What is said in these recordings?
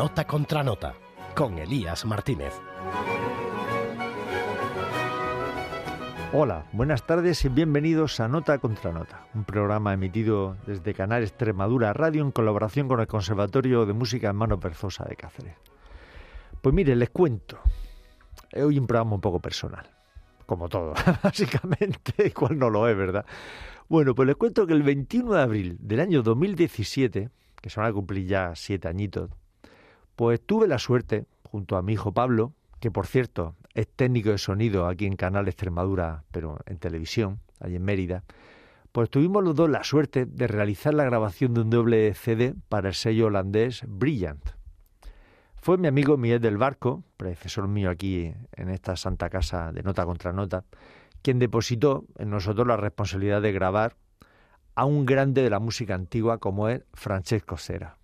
Nota contra Nota, con Elías Martínez. Hola, buenas tardes y bienvenidos a Nota contra Nota, un programa emitido desde Canal Extremadura Radio en colaboración con el Conservatorio de Música Hermano Perzosa de Cáceres. Pues mire, les cuento. Hoy un programa un poco personal, como todo, básicamente, igual no lo es, ¿verdad? Bueno, pues les cuento que el 21 de abril del año 2017, que se van a cumplir ya siete añitos, pues tuve la suerte, junto a mi hijo Pablo, que por cierto es técnico de sonido aquí en Canal Extremadura, pero en televisión, allí en Mérida, pues tuvimos los dos la suerte de realizar la grabación de un doble CD para el sello holandés Brilliant. Fue mi amigo Miguel del Barco, predecesor mío aquí en esta santa casa de nota contra nota, quien depositó en nosotros la responsabilidad de grabar a un grande de la música antigua como es Francesco Sera.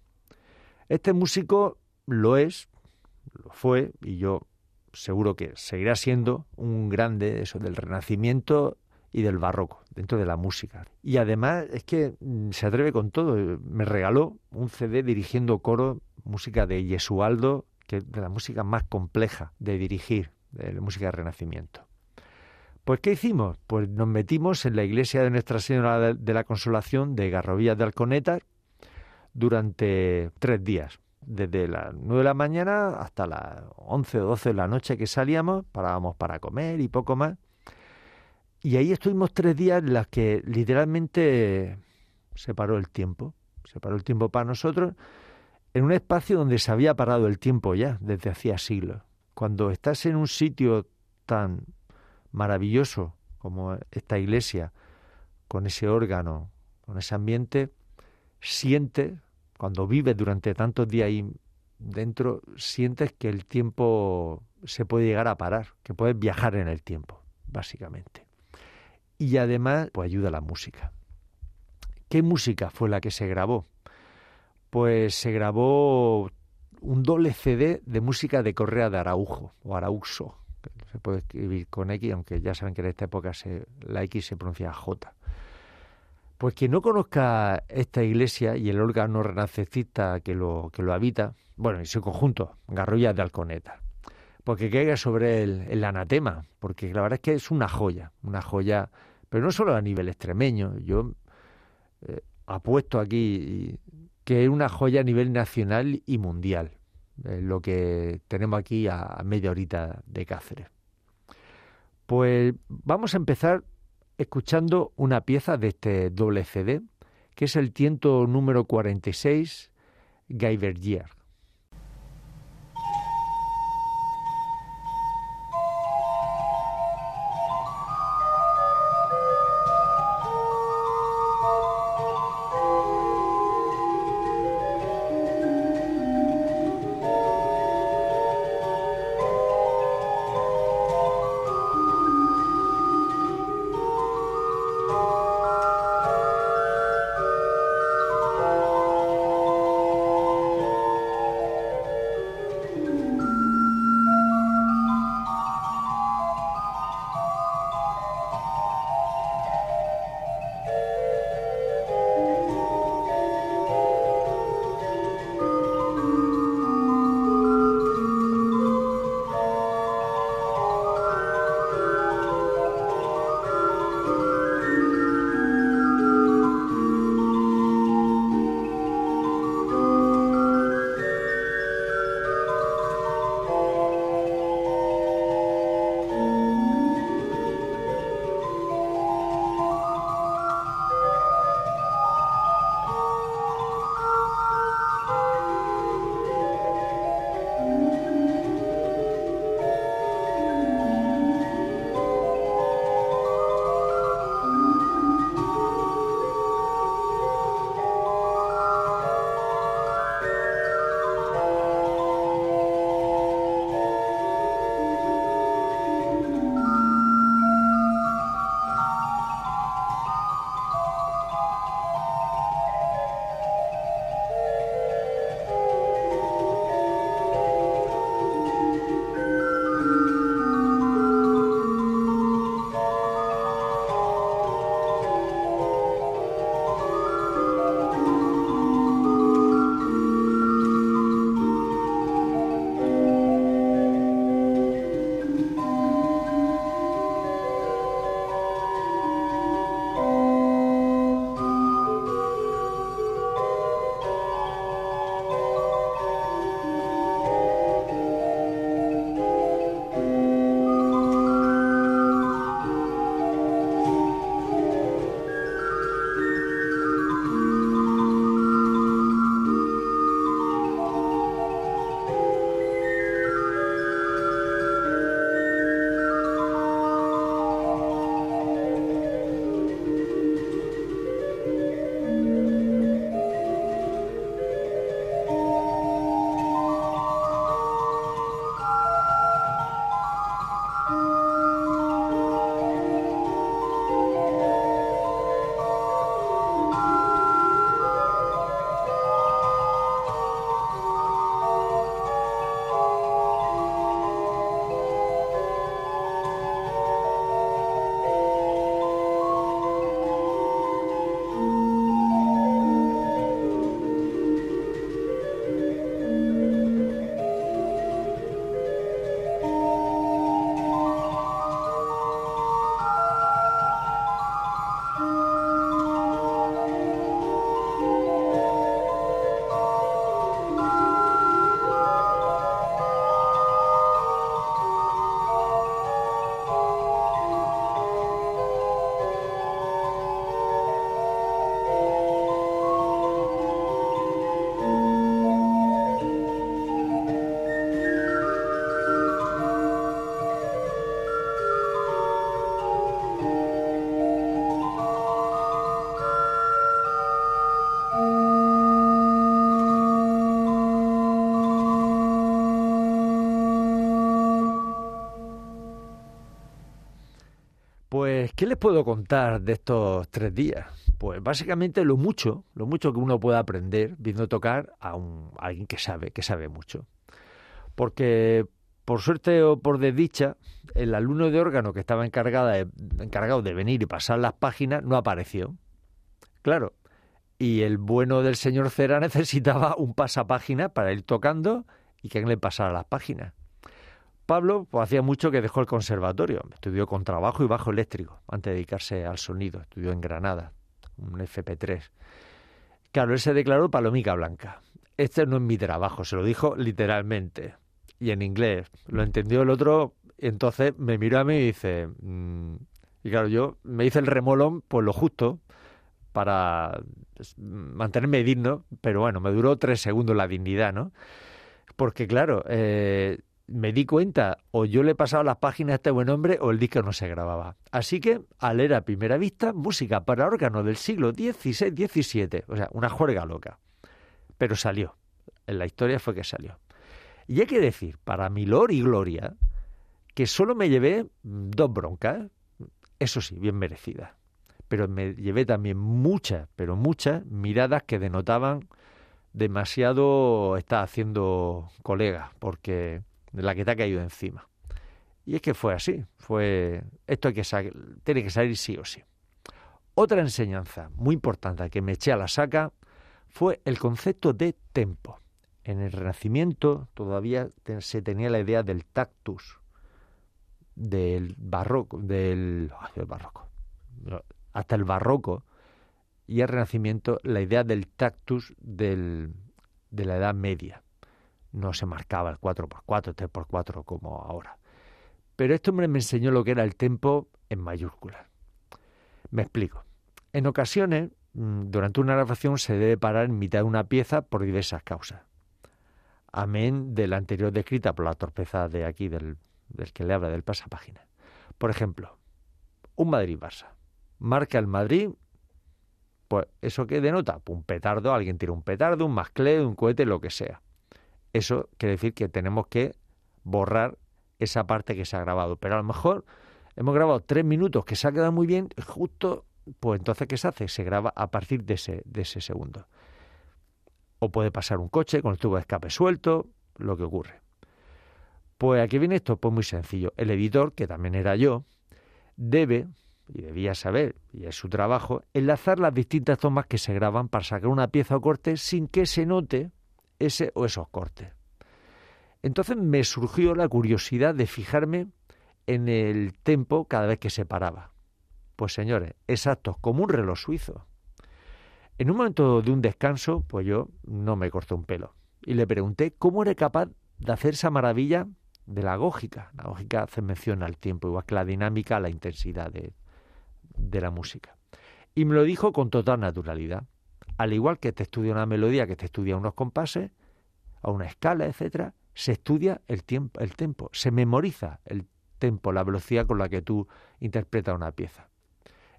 Este músico lo es, lo fue, y yo seguro que seguirá siendo un grande eso del Renacimiento y del barroco dentro de la música. Y además es que mm, se atreve con todo. Me regaló un CD dirigiendo coro, música de Yesualdo, que es de la música más compleja de dirigir, de la música del Renacimiento. Pues ¿qué hicimos? Pues nos metimos en la iglesia de Nuestra Señora de la Consolación de Garrovillas de Alconeta durante tres días desde las 9 de la mañana hasta las 11 o 12 de la noche que salíamos, parábamos para comer y poco más. Y ahí estuvimos tres días en las que literalmente se paró el tiempo, se paró el tiempo para nosotros, en un espacio donde se había parado el tiempo ya, desde hacía siglos. Cuando estás en un sitio tan maravilloso como esta iglesia, con ese órgano, con ese ambiente, sientes cuando vives durante tantos días ahí dentro, sientes que el tiempo se puede llegar a parar, que puedes viajar en el tiempo, básicamente. Y además, pues ayuda la música. ¿Qué música fue la que se grabó? Pues se grabó un doble CD de música de Correa de Araujo, o Arauxo, se puede escribir con X, aunque ya saben que en esta época se, la X se pronuncia J. Pues quien no conozca esta iglesia y el órgano renacentista que lo, que lo habita, bueno, y su conjunto, Garrullas de Alconeta, porque caiga sobre él el anatema, porque la verdad es que es una joya, una joya, pero no solo a nivel extremeño, yo eh, apuesto aquí que es una joya a nivel nacional y mundial, lo que tenemos aquí a media horita de Cáceres. Pues vamos a empezar escuchando una pieza de este doble CD, que es el tiento número 46, Gaivergier. Pues, ¿qué les puedo contar de estos tres días? Pues básicamente lo mucho, lo mucho que uno puede aprender viendo tocar a, un, alguien que sabe, que sabe mucho. Porque por suerte o por desdicha, el alumno de órgano que estaba encargado de, encargado de venir y pasar las páginas no apareció. Claro, y el bueno del señor Cera necesitaba un pasapágina para ir tocando y que le pasara las páginas. Pablo pues, hacía mucho que dejó el conservatorio, estudió con trabajo y bajo eléctrico antes de dedicarse al sonido, estudió en Granada, un FP3. Claro, él se declaró palomica blanca. Este no es mi trabajo, se lo dijo literalmente y en inglés. Lo entendió el otro, entonces me miró a mí y dice, mm", y claro, yo me hice el remolón por lo justo para pues, mantenerme digno, pero bueno, me duró tres segundos la dignidad, ¿no? Porque claro, eh, me di cuenta, o yo le he pasado las páginas a este buen hombre o el disco no se grababa. Así que, al leer a primera vista, música para órgano del siglo XVI-XVII, o sea, una juerga loca. Pero salió. En la historia fue que salió. Y hay que decir, para mi lor y gloria, que solo me llevé dos broncas, eso sí, bien merecidas. Pero me llevé también muchas, pero muchas miradas que denotaban demasiado está haciendo colega, porque de la que te ha caído encima. Y es que fue así, fue esto hay que tiene que salir sí o sí. Otra enseñanza muy importante que me eché a la saca fue el concepto de tempo en el Renacimiento todavía se tenía la idea del tactus, del barroco, del, barroco, hasta el barroco y el Renacimiento la idea del tactus del, de la Edad Media. No se marcaba el 4x4, 3x4 como ahora. Pero este hombre me enseñó lo que era el tempo en mayúsculas. Me explico. En ocasiones, mm, durante una grabación se debe parar en mitad de una pieza por diversas causas amén de la anterior descrita por la torpeza de aquí del, que le habla del pasapágina. Por ejemplo, un Madrid-Barça. Marca el Madrid, pues eso que denota, un petardo, alguien tira un petardo, un mascle, un cohete, lo que sea. Eso quiere decir que tenemos que borrar esa parte que se ha grabado. Pero a lo mejor hemos grabado tres minutos que se ha quedado muy bien, justo, pues entonces ¿qué se hace? Se graba a partir de ese, de ese segundo o puede pasar un coche con el tubo de escape suelto, lo que ocurre. Pues aquí viene esto, pues muy sencillo. El editor, que también era yo, debe, y debía saber, y es su trabajo, enlazar las distintas tomas que se graban para sacar una pieza o corte sin que se note ese o esos cortes. Entonces me surgió la curiosidad de fijarme en el tempo cada vez que se paraba. Pues señores, exactos, como un reloj suizo. En un momento de un descanso, pues yo no me corté un pelo y le pregunté cómo era capaz de hacer esa maravilla de la gógica. La gógica hace mención al tiempo, igual que la dinámica, la intensidad de, de la música. Y me lo dijo con total naturalidad. Al igual que te estudia una melodía, que te estudia unos compases, a una escala, etcétera, se estudia el tiempo, el tempo, se memoriza el tempo, la velocidad con la que tú interpretas una pieza.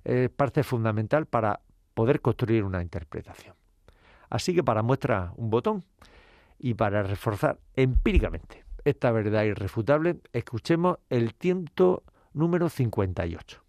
Es parte fundamental para poder construir una interpretación. Así que para muestra un botón y para reforzar empíricamente esta verdad irrefutable, escuchemos el tiento número 58.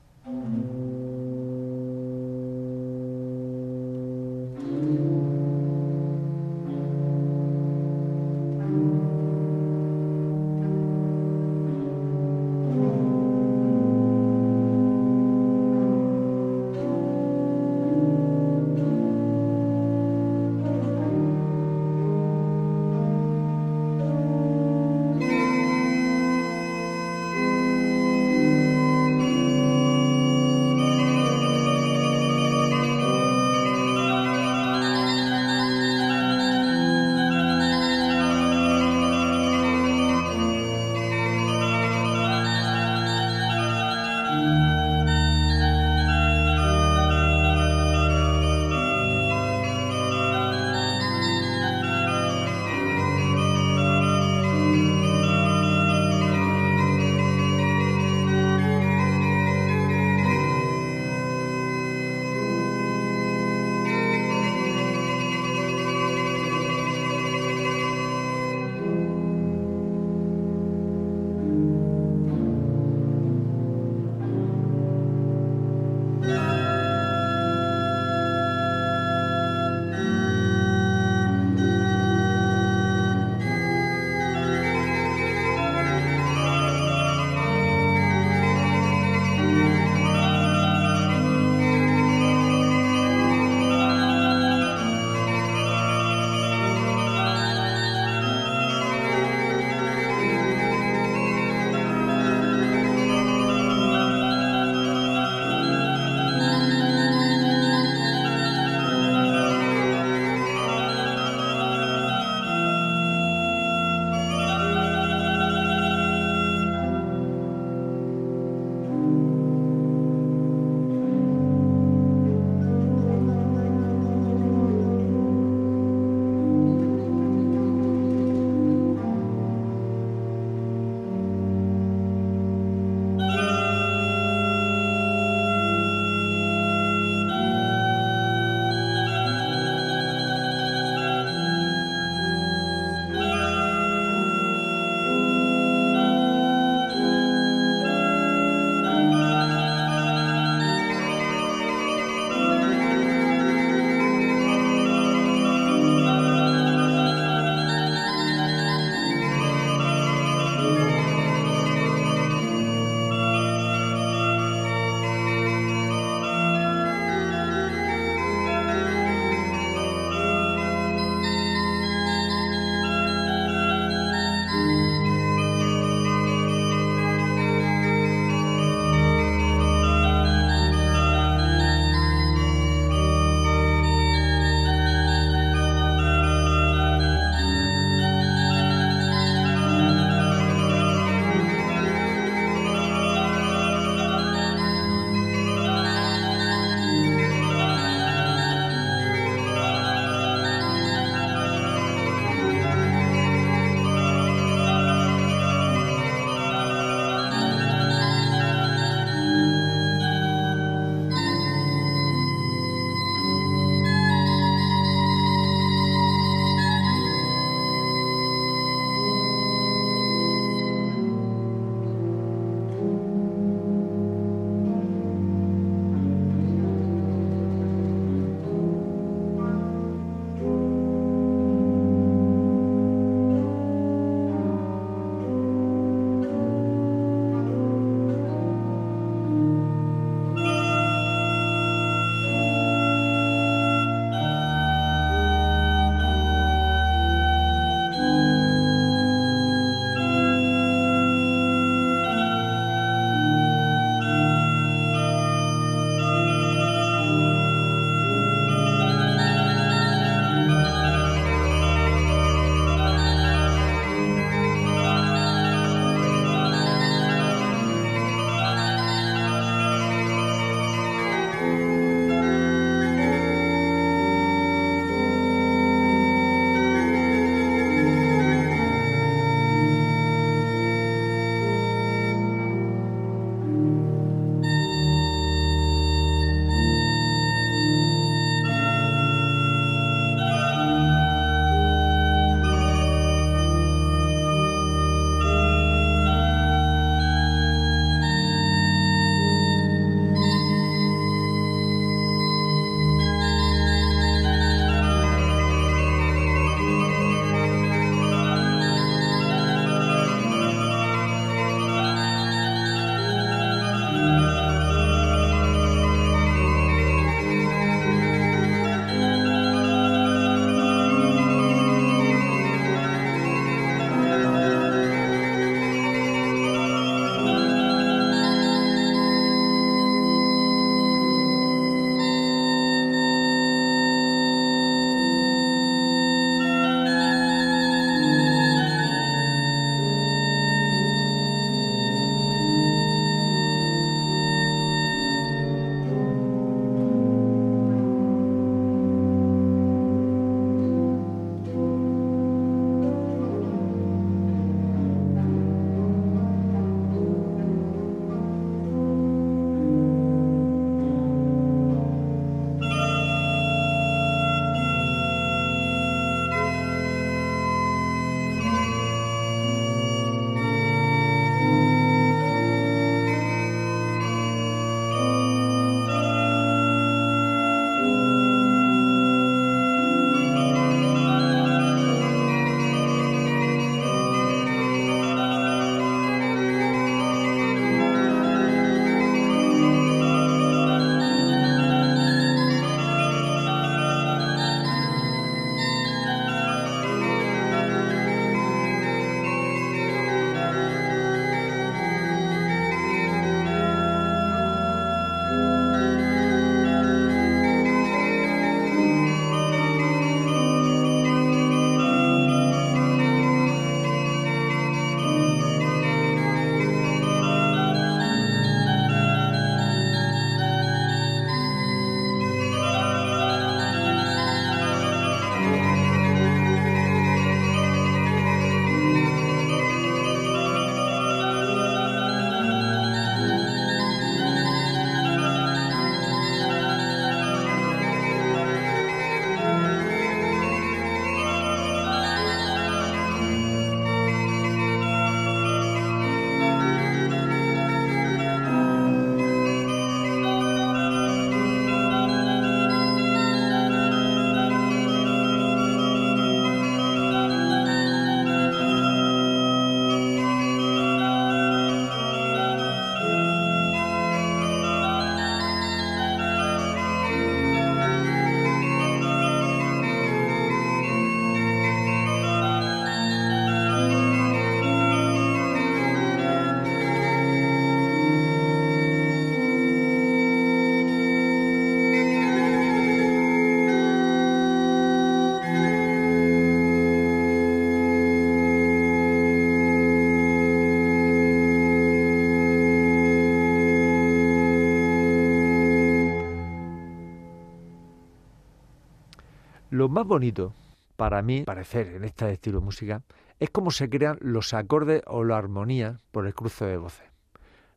Lo más bonito, para mí, parecer en este estilo de música, es cómo se crean los acordes o la armonía por el cruce de voces.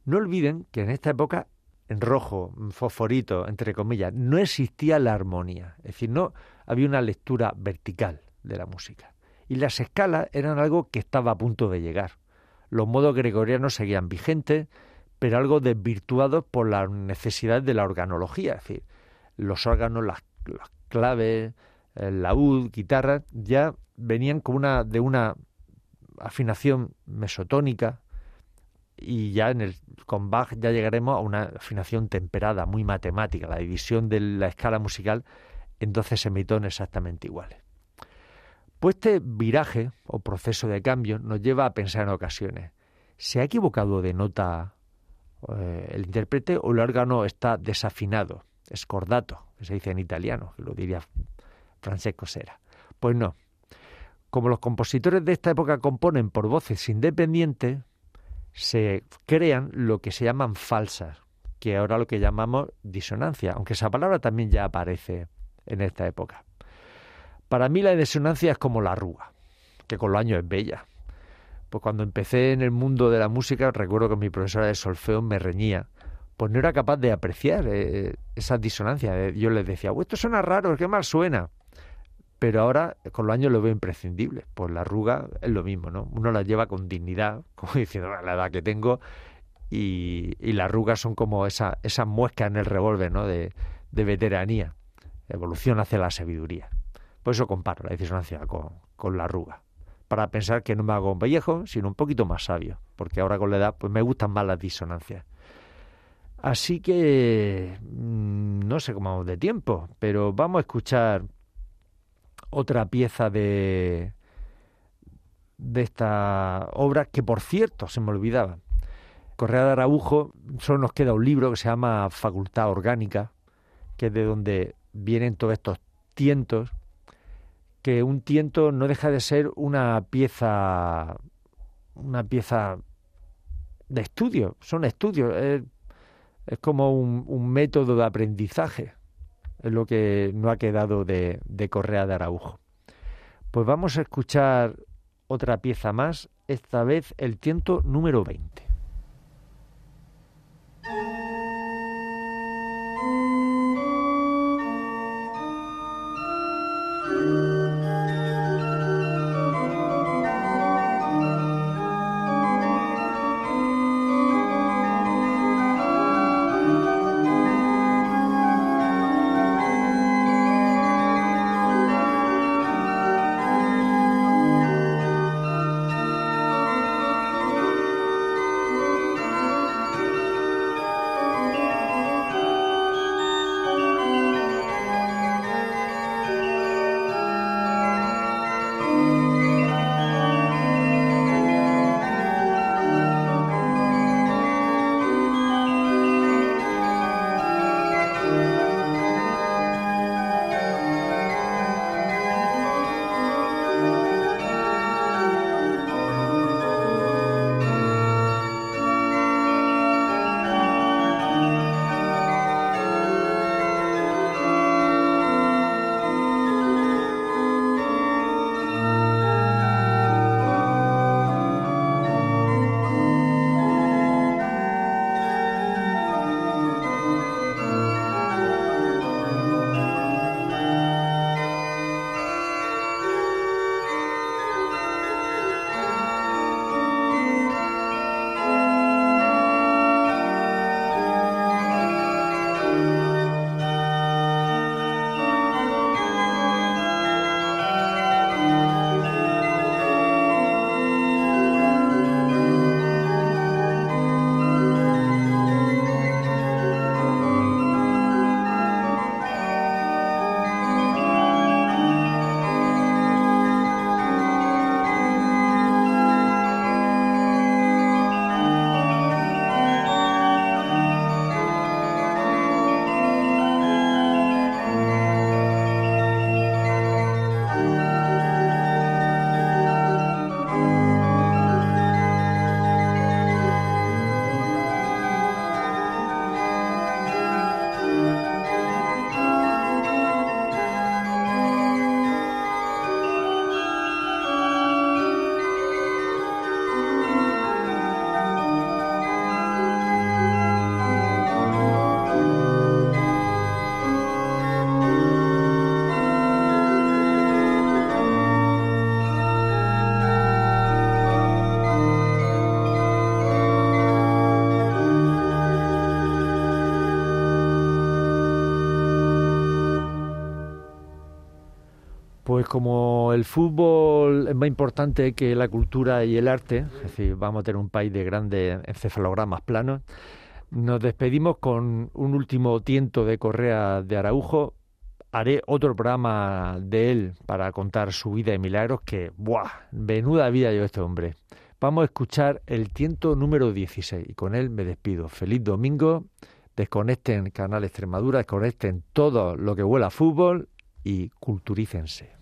No olviden que en esta época, en rojo, fosforito, entre comillas, no existía la armonía. Es decir, no había una lectura vertical de la música. Y las escalas eran algo que estaba a punto de llegar. Los modos gregorianos seguían vigentes, pero algo desvirtuados por la necesidad de la organología. Es decir, los órganos, las, claves, el laúd, guitarra, ya venían con una, de una afinación mesotónica y ya en el con Bach ya llegaremos a una afinación temperada, muy matemática. La división de la escala musical en 12 semitones exactamente iguales. Pues este viraje o proceso de cambio nos lleva a pensar en ocasiones, ¿se ha equivocado de nota eh, el intérprete o el órgano está desafinado, escordato, que se dice en italiano, que lo diría Francesco Sera? Pues no, como los compositores de esta época componen por voces independientes, se crean lo que se llaman falsas, que ahora lo que llamamos disonancia, aunque esa palabra también ya aparece en esta época. Para mí la disonancia es como la arruga, que con los años es bella. Pues cuando empecé en el mundo de la música, recuerdo que mi profesora de solfeo me reñía, pues no era capaz de apreciar eh, esas disonancias. Yo les decía, esto suena raro, qué mal suena pero ahora con los años lo veo imprescindible. Pues la arruga es lo mismo, ¿no? Uno la lleva con dignidad, como diciendo la edad que tengo, y, las arrugas son como esa, esas muescas en el revólver, ¿no? De, veteranía. Evolución hacia la sabiduría. Por eso comparo la disonancia con, con la arruga. Para pensar que no me hago un viejo, sino un poquito más sabio. Porque ahora con la edad, pues me gustan más las disonancias. Así que mm, no sé cómo vamos de tiempo, pero vamos a escuchar otra pieza de, de esta obra que, por cierto, se me olvidaba. Correa de Araujo, solo nos queda un libro que se llama Facultad Orgánica, que es de donde vienen todos estos tientos, que un tiento no deja de ser una pieza, una pieza de estudio, son estudios, es, como un, un método de aprendizaje es lo que no ha quedado de, de Correa de Araujo. Pues vamos a escuchar otra pieza más, esta vez el tiento número 20. Como el fútbol es más importante que la cultura y el arte, es decir, vamos a tener un país de grandes encefalogramas planos, nos despedimos con un último tiento de Correa de Araujo. Haré otro programa de él para contar su vida y milagros, que, ¡buah! Venuda vida yo este hombre. Vamos a escuchar el tiento número 16 y con él me despido. Feliz domingo, desconecten Canal Extremadura, desconecten todo lo que huela a fútbol y culturícense.